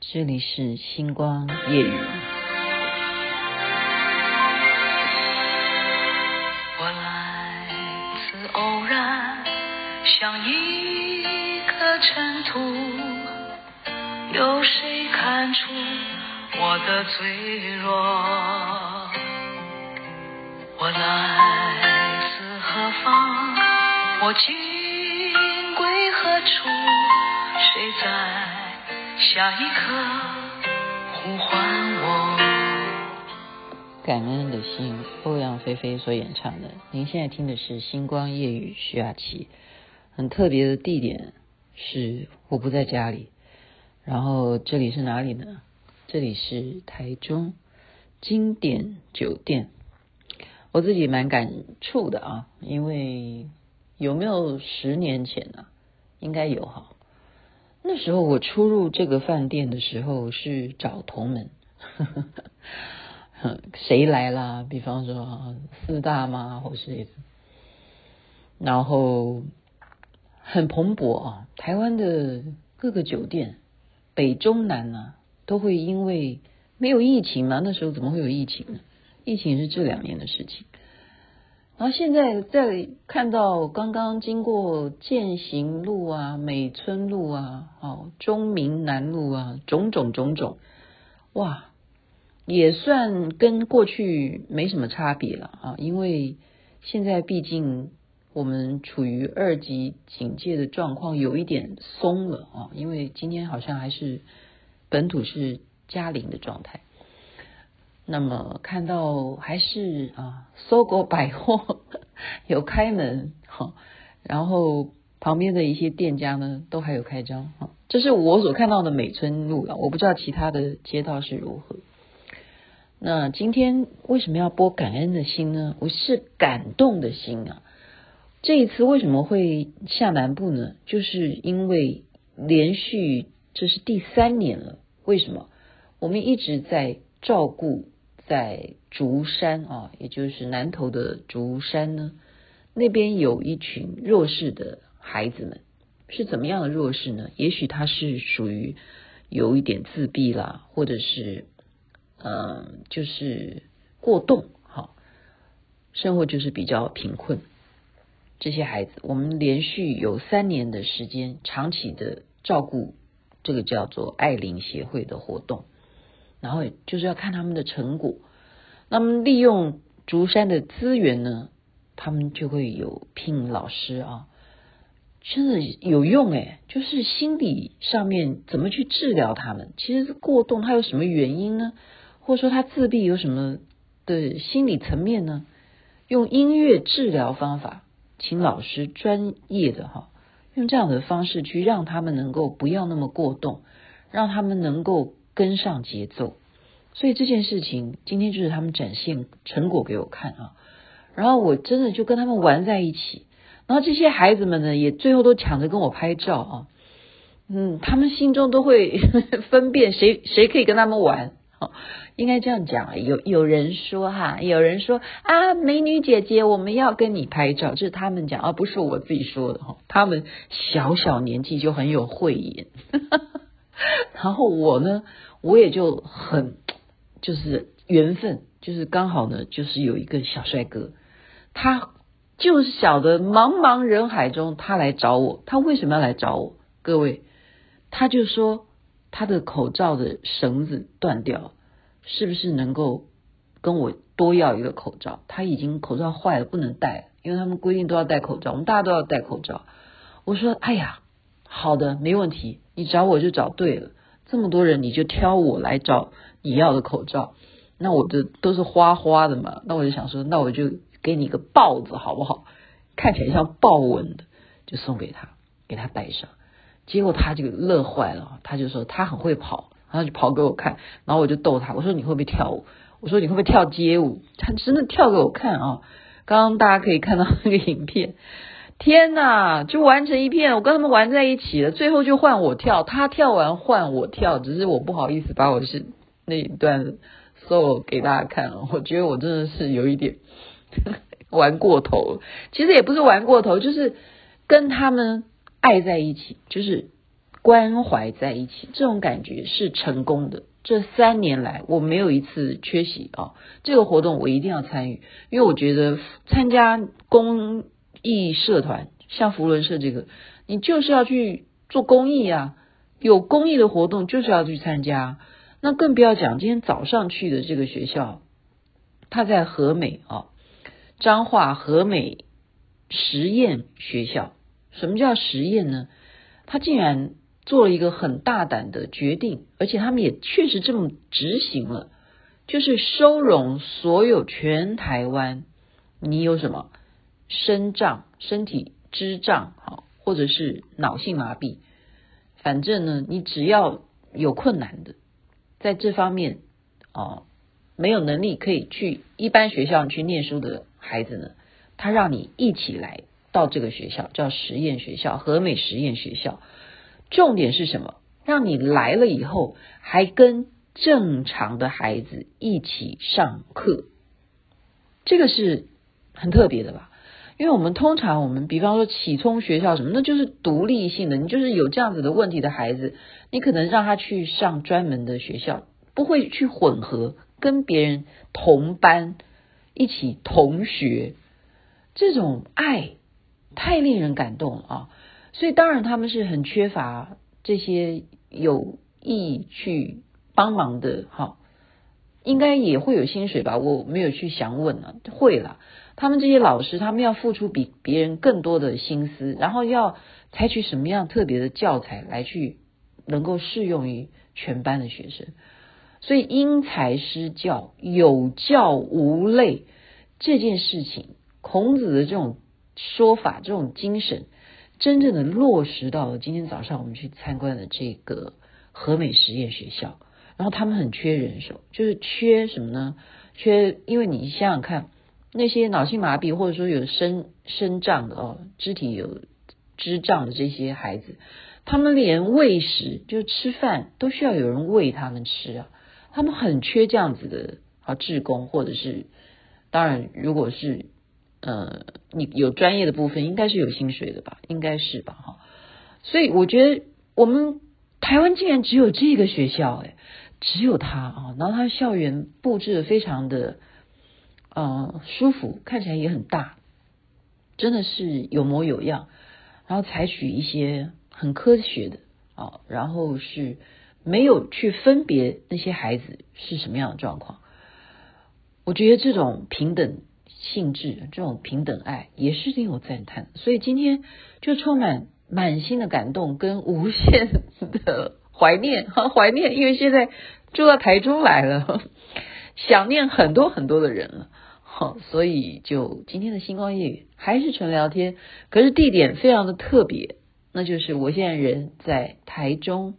这里是星光夜雨。我来自偶然，像一颗尘土，有谁看出我的脆弱？我来自何方？我今归何处？谁在？下一刻呼唤我。感恩的心，欧阳菲菲所演唱的。您现在听的是《星光夜雨》，徐雅琪。很特别的地点是我不在家里，然后这里是哪里呢？这里是台中经典酒店。我自己蛮感触的啊，因为有没有十年前呢、啊？应该有哈。那时候我出入这个饭店的时候是找同门，谁来啦？比方说四大嘛，或是然后很蓬勃啊。台湾的各个酒店，北中南啊，都会因为没有疫情嘛，那时候怎么会有疫情呢？疫情是这两年的事情。然后现在在看到刚刚经过践行路啊、美村路啊、哦中明南路啊，种种种种，哇，也算跟过去没什么差别了啊。因为现在毕竟我们处于二级警戒的状况，有一点松了啊。因为今天好像还是本土是加零的状态。那么看到还是啊搜狗百货有开门哈，然后旁边的一些店家呢都还有开张哈，这是我所看到的美村路啊，我不知道其他的街道是如何。那今天为什么要播感恩的心呢？我是感动的心啊。这一次为什么会下南部呢？就是因为连续这是第三年了，为什么？我们一直在照顾。在竹山啊，也就是南投的竹山呢，那边有一群弱势的孩子们，是怎么样的弱势呢？也许他是属于有一点自闭啦，或者是嗯，就是过动，好，生活就是比较贫困。这些孩子，我们连续有三年的时间，长期的照顾，这个叫做爱邻协会的活动。然后就是要看他们的成果，那么利用竹山的资源呢，他们就会有聘老师啊，真的有用诶，就是心理上面怎么去治疗他们？其实过动，他有什么原因呢？或者说他自闭有什么的心理层面呢？用音乐治疗方法，请老师专业的哈，用这样的方式去让他们能够不要那么过动，让他们能够。跟上节奏，所以这件事情今天就是他们展现成果给我看啊，然后我真的就跟他们玩在一起，然后这些孩子们呢也最后都抢着跟我拍照啊，嗯，他们心中都会 分辨谁谁可以跟他们玩，好，应该这样讲，有有人说哈，有人说啊，美女姐姐，我们要跟你拍照，这是他们讲，而不是我自己说的哈，他们小小年纪就很有慧眼，然后我呢。我也就很 就是缘分，就是刚好呢，就是有一个小帅哥，他就是晓得茫茫人海中他来找我，他为什么要来找我？各位，他就说他的口罩的绳子断掉，是不是能够跟我多要一个口罩？他已经口罩坏了，不能戴了，因为他们规定都要戴口罩，我们大家都要戴口罩。我说，哎呀，好的，没问题，你找我就找对了。这么多人，你就挑我来找你要的口罩，那我的都是花花的嘛，那我就想说，那我就给你一个豹子好不好？看起来像豹纹的，就送给他，给他戴上。结果他就乐坏了，他就说他很会跑，然后就跑给我看，然后我就逗他，我说你会不会跳舞？我说你会不会跳街舞？他真的跳给我看啊！刚刚大家可以看到那个影片。天呐，就完成一片，我跟他们玩在一起了，最后就换我跳，他跳完换我跳，只是我不好意思把我是那一段 solo 给大家看了，我觉得我真的是有一点 玩过头了，其实也不是玩过头，就是跟他们爱在一起，就是关怀在一起，这种感觉是成功的。这三年来，我没有一次缺席啊！这个活动我一定要参与，因为我觉得参加公义社团，像扶轮社这个，你就是要去做公益啊！有公益的活动就是要去参加。那更不要讲今天早上去的这个学校，他在和美啊，彰化和美实验学校。什么叫实验呢？他竟然做了一个很大胆的决定，而且他们也确实这么执行了，就是收容所有全台湾，你有什么身障、身体肢障，好，或者是脑性麻痹，反正呢，你只要有困难的，在这方面哦，没有能力可以去一般学校去念书的孩子呢，他让你一起来。到这个学校叫实验学校，和美实验学校。重点是什么？让你来了以后，还跟正常的孩子一起上课。这个是很特别的吧？因为我们通常我们比方说启聪学校什么，那就是独立性的。你就是有这样子的问题的孩子，你可能让他去上专门的学校，不会去混合跟别人同班一起同学。这种爱。太令人感动了啊！所以当然他们是很缺乏这些有意去帮忙的哈，应该也会有薪水吧？我没有去详问呢，会了。他们这些老师，他们要付出比别人更多的心思，然后要采取什么样特别的教材来去能够适用于全班的学生。所以因材施教、有教无类这件事情，孔子的这种。说法这种精神，真正的落实到了今天早上我们去参观的这个和美实验学校，然后他们很缺人手，就是缺什么呢？缺，因为你想想看，那些脑性麻痹或者说有身身障的哦，肢体有肢障的这些孩子，他们连喂食就吃饭都需要有人喂他们吃啊，他们很缺这样子的啊，志工或者是，当然如果是。呃，你有专业的部分，应该是有薪水的吧？应该是吧？哈，所以我觉得我们台湾竟然只有这个学校，哎，只有它啊。然后它校园布置的非常的呃舒服，看起来也很大，真的是有模有样。然后采取一些很科学的啊，然后是没有去分别那些孩子是什么样的状况。我觉得这种平等。性质这种平等爱也是令我赞叹，所以今天就充满满心的感动跟无限的怀念和 怀念，因为现在住到台中来了，想念很多很多的人了，好，所以就今天的星光夜语还是纯聊天，可是地点非常的特别，那就是我现在人在台中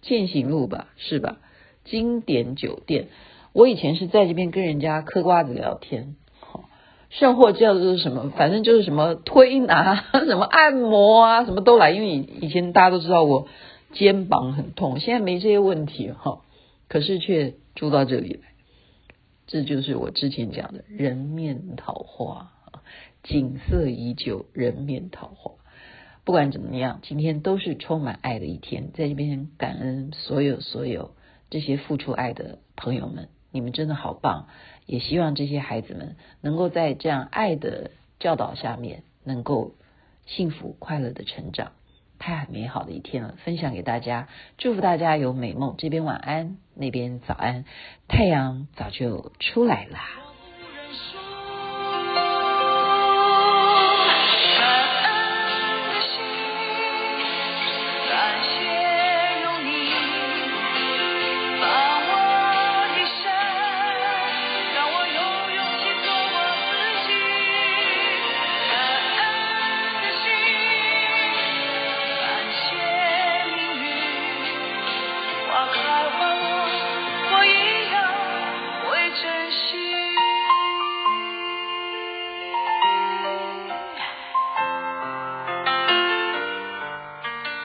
践行路吧，是吧？经典酒店，我以前是在这边跟人家嗑瓜子聊天。好甚或叫做什么，反正就是什么推拿、什么按摩啊，什么都来。因为以以前大家都知道我肩膀很痛，现在没这些问题哈，可是却住到这里来，这就是我之前讲的人面桃花，景色依旧，人面桃花。不管怎么样，今天都是充满爱的一天，在这边感恩所有所有这些付出爱的朋友们，你们真的好棒。也希望这些孩子们能够在这样爱的教导下面，能够幸福快乐的成长。太美好的一天了，分享给大家，祝福大家有美梦。这边晚安，那边早安，太阳早就出来了。